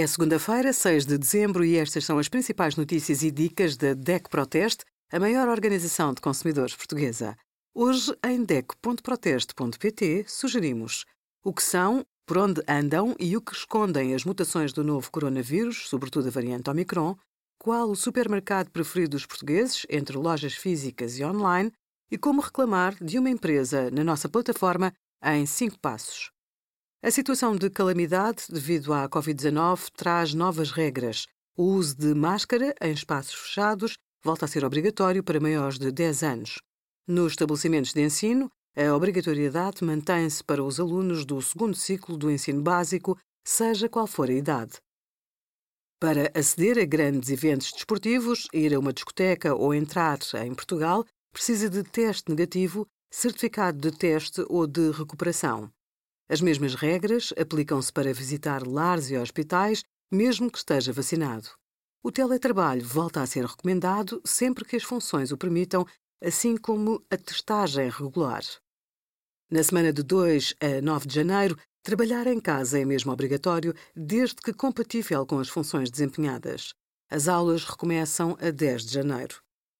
É segunda-feira, 6 de dezembro, e estas são as principais notícias e dicas da DEC Proteste, a maior organização de consumidores portuguesa. Hoje, em DEC.proteste.pt, sugerimos o que são, por onde andam e o que escondem as mutações do novo coronavírus, sobretudo a variante Omicron, qual o supermercado preferido dos portugueses, entre lojas físicas e online, e como reclamar de uma empresa na nossa plataforma em 5 passos. A situação de calamidade devido à Covid-19 traz novas regras. O uso de máscara em espaços fechados volta a ser obrigatório para maiores de 10 anos. Nos estabelecimentos de ensino, a obrigatoriedade mantém-se para os alunos do segundo ciclo do ensino básico, seja qual for a idade. Para aceder a grandes eventos desportivos, ir a uma discoteca ou entrar em Portugal, precisa de teste negativo, certificado de teste ou de recuperação. As mesmas regras aplicam-se para visitar lares e hospitais, mesmo que esteja vacinado. O teletrabalho volta a ser recomendado sempre que as funções o permitam, assim como a testagem regular. Na semana de 2 a 9 de janeiro, trabalhar em casa é mesmo obrigatório, desde que compatível com as funções desempenhadas. As aulas recomeçam a 10 de janeiro.